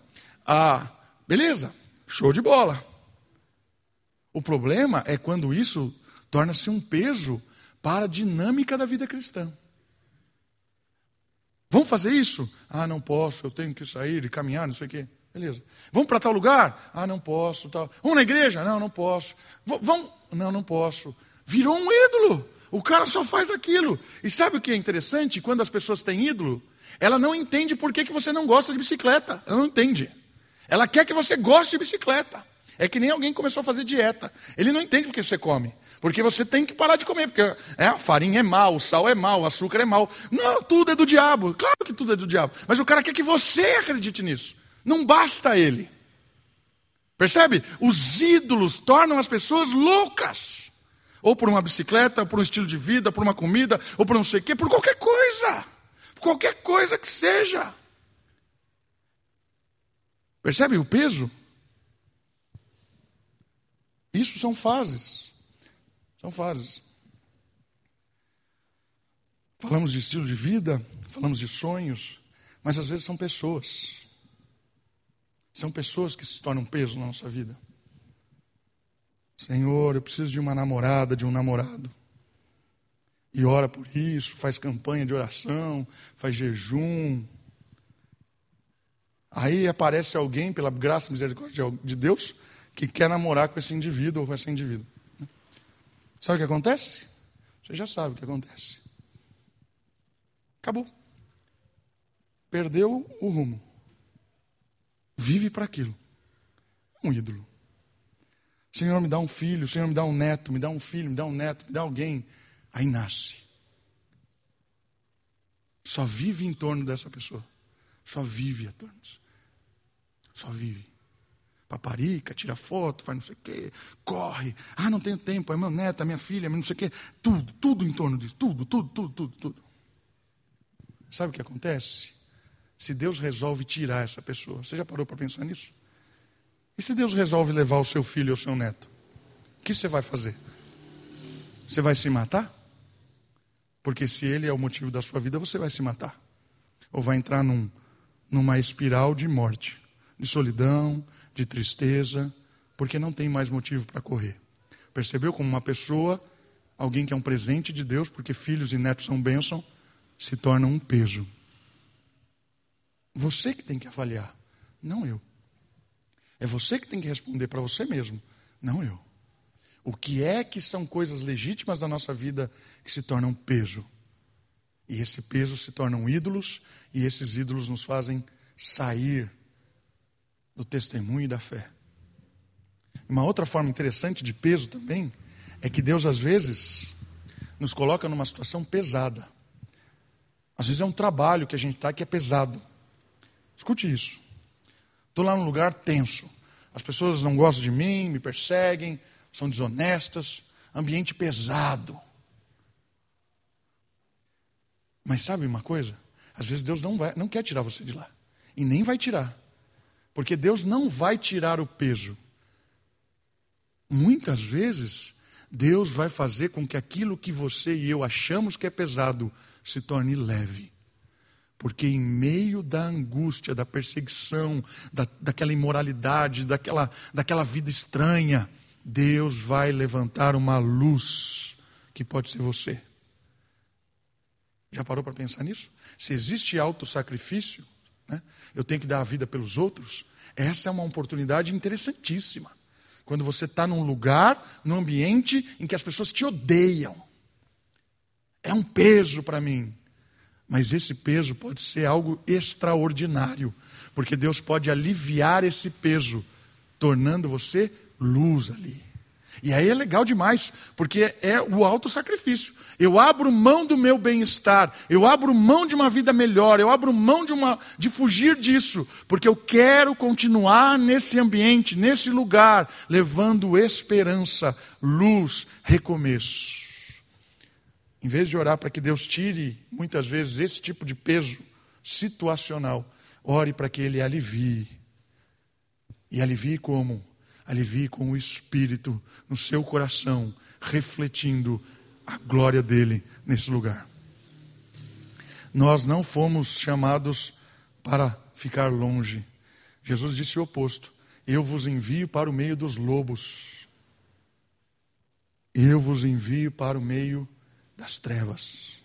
Ah, beleza, show de bola. O problema é quando isso torna-se um peso para a dinâmica da vida cristã. Vamos fazer isso? Ah, não posso, eu tenho que sair e caminhar, não sei o quê. Beleza. Vamos para tal lugar? Ah, não posso. Tal. Vamos na igreja? Não, não posso. V vamos? Não, não posso. Virou um ídolo. O cara só faz aquilo. E sabe o que é interessante? Quando as pessoas têm ídolo, ela não entende por que, você não gosta de bicicleta. Ela não entende. Ela quer que você goste de bicicleta. É que nem alguém começou a fazer dieta. Ele não entende o que você come. Porque você tem que parar de comer. Porque é, a farinha é mal, o sal é mal, o açúcar é mal. Não, tudo é do diabo. Claro que tudo é do diabo. Mas o cara quer que você acredite nisso. Não basta ele. Percebe? Os ídolos tornam as pessoas loucas. Ou por uma bicicleta, ou por um estilo de vida, por uma comida, ou por não sei o quê, por qualquer coisa. Por qualquer coisa que seja. Percebe o peso? Isso são fases. São fases. Falamos de estilo de vida, falamos de sonhos, mas às vezes são pessoas. São pessoas que se tornam peso na nossa vida. Senhor, eu preciso de uma namorada, de um namorado. E ora por isso, faz campanha de oração, faz jejum. Aí aparece alguém, pela graça e misericórdia de Deus, que quer namorar com esse indivíduo ou com essa indivíduo. Sabe o que acontece? Você já sabe o que acontece. Acabou. Perdeu o rumo vive para aquilo. Um ídolo. Senhor, me dá um filho, Senhor, me dá um neto, me dá um filho, me dá um neto, me dá alguém. Aí nasce. Só vive em torno dessa pessoa. Só vive em torno disso. Só vive. Paparica, tira foto, faz não sei o quê, corre. Ah, não tenho tempo, é meu neto, é minha filha, não sei o quê. Tudo, tudo em torno disso. Tudo, tudo, tudo, tudo, tudo. Sabe o que acontece? se Deus resolve tirar essa pessoa. Você já parou para pensar nisso? E se Deus resolve levar o seu filho ou o seu neto? O que você vai fazer? Você vai se matar? Porque se ele é o motivo da sua vida, você vai se matar. Ou vai entrar num, numa espiral de morte, de solidão, de tristeza, porque não tem mais motivo para correr. Percebeu como uma pessoa, alguém que é um presente de Deus, porque filhos e netos são bênção, se torna um peso. Você que tem que avaliar, não eu. É você que tem que responder para você mesmo, não eu. O que é que são coisas legítimas da nossa vida que se tornam peso? E esse peso se tornam ídolos, e esses ídolos nos fazem sair do testemunho e da fé. Uma outra forma interessante de peso também é que Deus às vezes nos coloca numa situação pesada. Às vezes é um trabalho que a gente está que é pesado. Escute isso. Estou lá num lugar tenso. As pessoas não gostam de mim, me perseguem, são desonestas, ambiente pesado. Mas sabe uma coisa? Às vezes Deus não, vai, não quer tirar você de lá. E nem vai tirar. Porque Deus não vai tirar o peso. Muitas vezes, Deus vai fazer com que aquilo que você e eu achamos que é pesado se torne leve. Porque em meio da angústia, da perseguição, da, daquela imoralidade, daquela, daquela vida estranha, Deus vai levantar uma luz que pode ser você. Já parou para pensar nisso? Se existe autossacrifício, né, eu tenho que dar a vida pelos outros, essa é uma oportunidade interessantíssima. Quando você está num lugar, num ambiente em que as pessoas te odeiam. É um peso para mim. Mas esse peso pode ser algo extraordinário, porque Deus pode aliviar esse peso, tornando você luz ali. E aí é legal demais, porque é o alto sacrifício. Eu abro mão do meu bem-estar, eu abro mão de uma vida melhor, eu abro mão de, uma, de fugir disso, porque eu quero continuar nesse ambiente, nesse lugar, levando esperança, luz, recomeço. Em vez de orar para que Deus tire, muitas vezes, esse tipo de peso situacional, ore para que Ele alivie. E alivie como? alivie com o Espírito no seu coração, refletindo a glória dele nesse lugar. Nós não fomos chamados para ficar longe. Jesus disse o oposto: Eu vos envio para o meio dos lobos. Eu vos envio para o meio das trevas.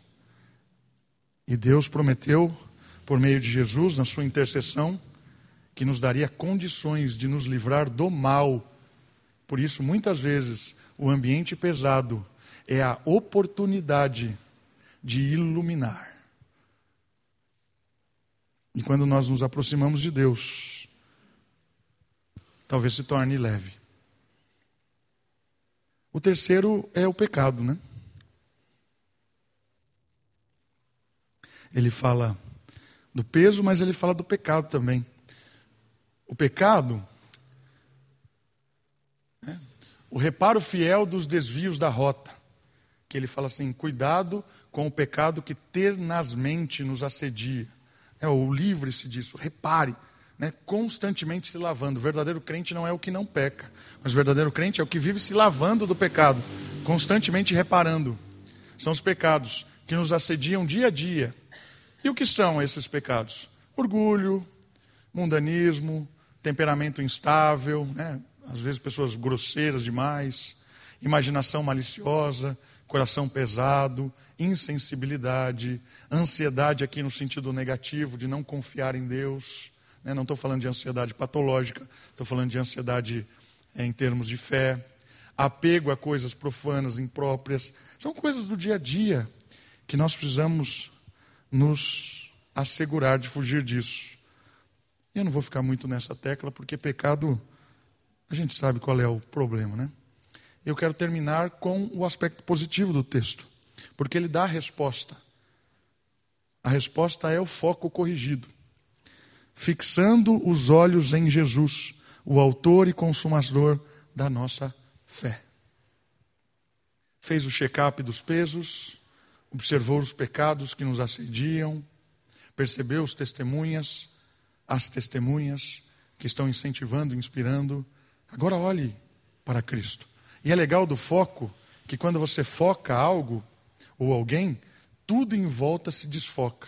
E Deus prometeu, por meio de Jesus, na sua intercessão, que nos daria condições de nos livrar do mal. Por isso, muitas vezes, o ambiente pesado é a oportunidade de iluminar. E quando nós nos aproximamos de Deus, talvez se torne leve. O terceiro é o pecado, né? Ele fala do peso, mas ele fala do pecado também. O pecado, né? o reparo fiel dos desvios da rota, que ele fala assim: cuidado com o pecado que tenazmente nos assedia. É, o livre-se disso, repare, né? constantemente se lavando. O verdadeiro crente não é o que não peca, mas o verdadeiro crente é o que vive se lavando do pecado, constantemente reparando. São os pecados que nos assediam dia a dia. E o que são esses pecados? Orgulho, mundanismo, temperamento instável, né? às vezes pessoas grosseiras demais, imaginação maliciosa, coração pesado, insensibilidade, ansiedade aqui no sentido negativo, de não confiar em Deus. Né? Não estou falando de ansiedade patológica, estou falando de ansiedade é, em termos de fé, apego a coisas profanas, impróprias. São coisas do dia a dia que nós precisamos nos assegurar de fugir disso. Eu não vou ficar muito nessa tecla, porque pecado, a gente sabe qual é o problema, né? Eu quero terminar com o aspecto positivo do texto, porque ele dá a resposta. A resposta é o foco corrigido. Fixando os olhos em Jesus, o autor e consumador da nossa fé. Fez o check-up dos pesos, observou os pecados que nos assediam, percebeu os testemunhas, as testemunhas que estão incentivando, inspirando. Agora olhe para Cristo. E é legal do foco que quando você foca algo ou alguém, tudo em volta se desfoca.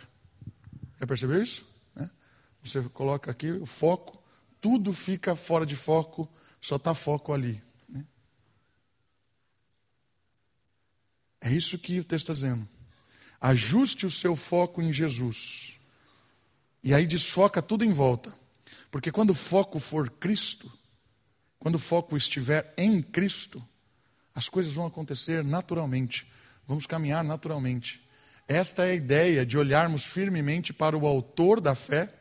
Já percebeu isso? É? Você coloca aqui o foco, tudo fica fora de foco, só está foco ali. Né? É isso que o texto está dizendo. Ajuste o seu foco em Jesus. E aí desfoca tudo em volta. Porque quando o foco for Cristo, quando o foco estiver em Cristo, as coisas vão acontecer naturalmente, vamos caminhar naturalmente. Esta é a ideia de olharmos firmemente para o Autor da fé,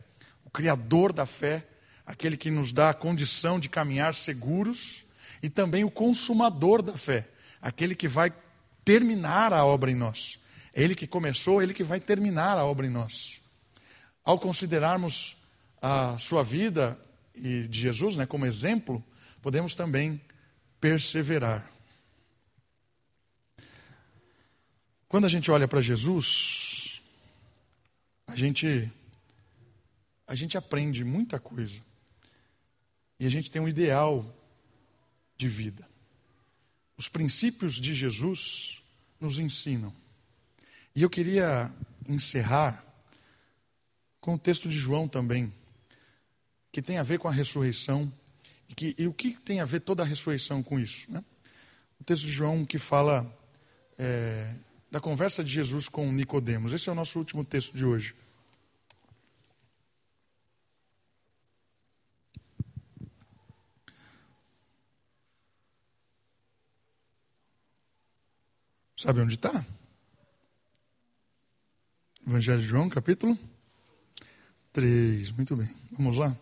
o Criador da fé, aquele que nos dá a condição de caminhar seguros, e também o Consumador da fé, aquele que vai terminar a obra em nós. É ele que começou, é ele que vai terminar a obra em nós. Ao considerarmos a sua vida e de Jesus né, como exemplo, podemos também perseverar. Quando a gente olha para Jesus, a gente a gente aprende muita coisa. E a gente tem um ideal de vida. Os princípios de Jesus nos ensinam. E eu queria encerrar com o texto de João também, que tem a ver com a ressurreição. E, que, e o que tem a ver toda a ressurreição com isso? Né? O texto de João que fala é, da conversa de Jesus com Nicodemos. Esse é o nosso último texto de hoje. Sabe onde está? Evangelho de João, capítulo 3. Muito bem. Vamos lá?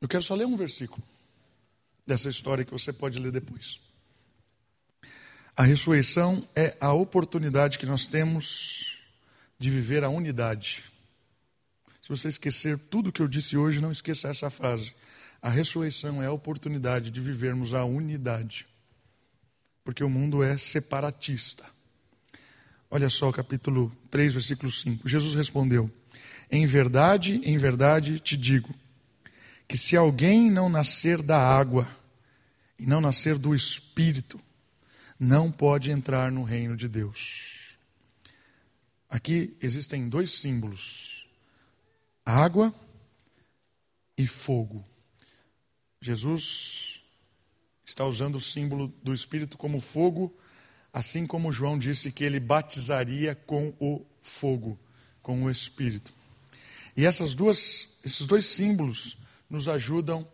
Eu quero só ler um versículo. dessa história que você pode ler depois. A ressurreição é a oportunidade que nós temos de viver a unidade. Se você esquecer tudo que eu disse hoje, não esqueça essa frase. A ressurreição é a oportunidade de vivermos a unidade. Porque o mundo é separatista. Olha só capítulo 3, versículo 5. Jesus respondeu: Em verdade, em verdade te digo, que se alguém não nascer da água e não nascer do espírito, não pode entrar no reino de Deus. Aqui existem dois símbolos: água e fogo. Jesus está usando o símbolo do Espírito como fogo, assim como João disse que ele batizaria com o fogo, com o Espírito. E essas duas, esses dois símbolos nos ajudam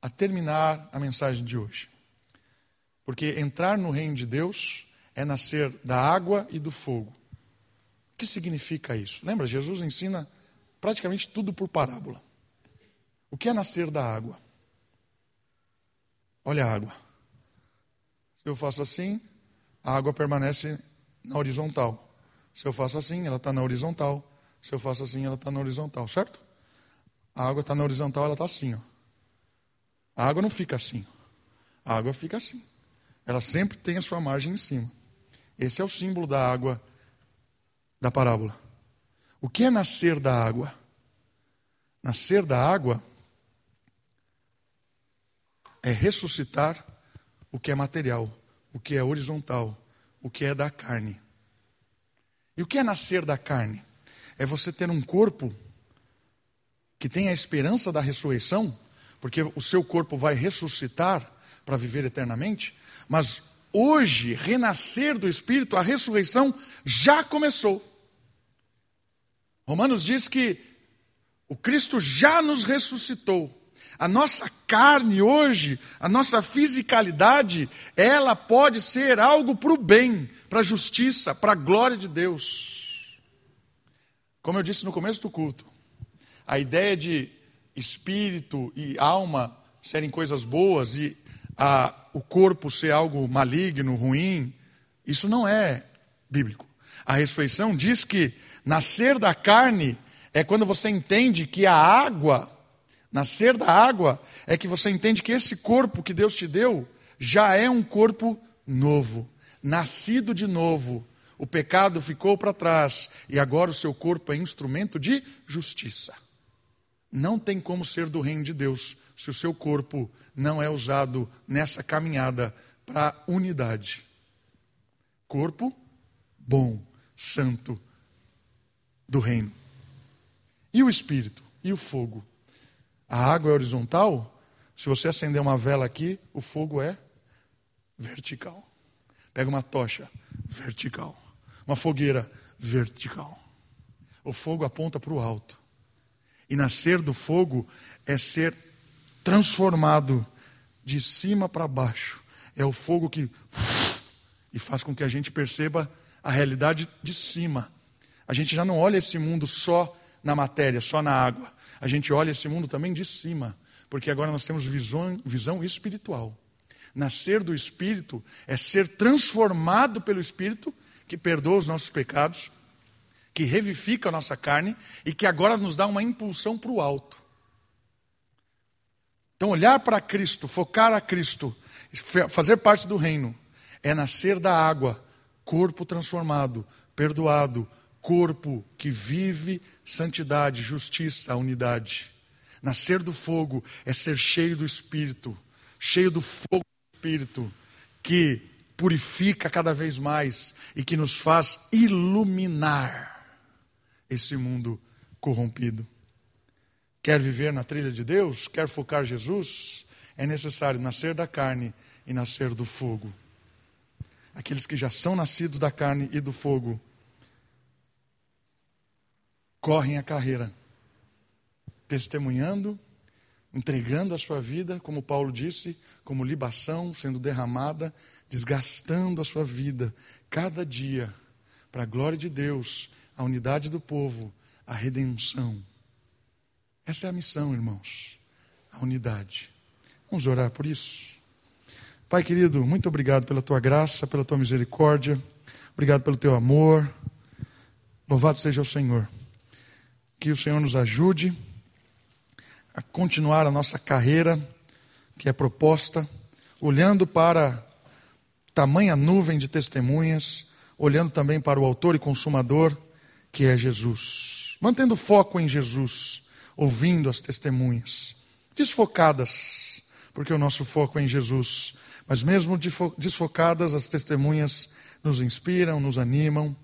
a terminar a mensagem de hoje. Porque entrar no reino de Deus é nascer da água e do fogo. O que significa isso? Lembra, Jesus ensina praticamente tudo por parábola. O que é nascer da água? Olha a água. Se eu faço assim, a água permanece na horizontal. Se eu faço assim, ela está na horizontal. Se eu faço assim, ela está na horizontal, certo? A água está na horizontal, ela está assim. Ó. A água não fica assim. A água fica assim. Ela sempre tem a sua margem em cima. Esse é o símbolo da água da parábola. O que é nascer da água? Nascer da água é ressuscitar o que é material, o que é horizontal, o que é da carne. E o que é nascer da carne? É você ter um corpo que tem a esperança da ressurreição, porque o seu corpo vai ressuscitar para viver eternamente, mas hoje, renascer do Espírito, a ressurreição já começou. Romanos diz que o Cristo já nos ressuscitou. A nossa carne hoje, a nossa fisicalidade, ela pode ser algo para o bem, para a justiça, para a glória de Deus. Como eu disse no começo do culto, a ideia de espírito e alma serem coisas boas e a, o corpo ser algo maligno, ruim, isso não é bíblico. A ressurreição diz que nascer da carne é quando você entende que a água, nascer da água, é que você entende que esse corpo que Deus te deu já é um corpo novo, nascido de novo. O pecado ficou para trás e agora o seu corpo é instrumento de justiça. Não tem como ser do reino de Deus se o seu corpo não é usado nessa caminhada para unidade. Corpo bom, santo do reino. E o espírito? E o fogo? A água é horizontal? Se você acender uma vela aqui, o fogo é vertical. Pega uma tocha, vertical. Uma fogueira, vertical. O fogo aponta para o alto. E nascer do fogo é ser transformado de cima para baixo. É o fogo que e faz com que a gente perceba a realidade de cima. A gente já não olha esse mundo só na matéria, só na água. A gente olha esse mundo também de cima, porque agora nós temos visão, visão espiritual. Nascer do Espírito é ser transformado pelo Espírito, que perdoa os nossos pecados, que revifica a nossa carne e que agora nos dá uma impulsão para o alto. Então, olhar para Cristo, focar a Cristo, fazer parte do reino, é nascer da água, corpo transformado, perdoado, corpo que vive santidade, justiça, unidade. Nascer do fogo é ser cheio do Espírito, cheio do fogo do Espírito, que purifica cada vez mais e que nos faz iluminar esse mundo corrompido. Quer viver na trilha de Deus? Quer focar Jesus? É necessário nascer da carne e nascer do fogo. Aqueles que já são nascidos da carne e do fogo correm a carreira, testemunhando, entregando a sua vida, como Paulo disse, como libação sendo derramada, desgastando a sua vida cada dia para a glória de Deus a unidade do povo, a redenção. Essa é a missão, irmãos. A unidade. Vamos orar por isso. Pai querido, muito obrigado pela tua graça, pela tua misericórdia, obrigado pelo teu amor. Louvado seja o Senhor. Que o Senhor nos ajude a continuar a nossa carreira que é proposta, olhando para tamanha nuvem de testemunhas, olhando também para o autor e consumador, que é Jesus. Mantendo foco em Jesus, ouvindo as testemunhas, desfocadas, porque o nosso foco é em Jesus, mas mesmo desfocadas, as testemunhas nos inspiram, nos animam,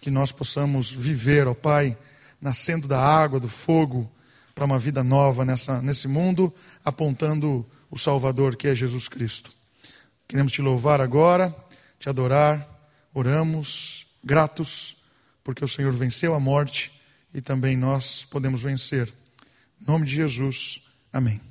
que nós possamos viver, ó Pai, nascendo da água, do fogo, para uma vida nova nessa, nesse mundo, apontando o Salvador que é Jesus Cristo. Queremos te louvar agora, te adorar, oramos, gratos, porque o Senhor venceu a morte e também nós podemos vencer. Em nome de Jesus, amém.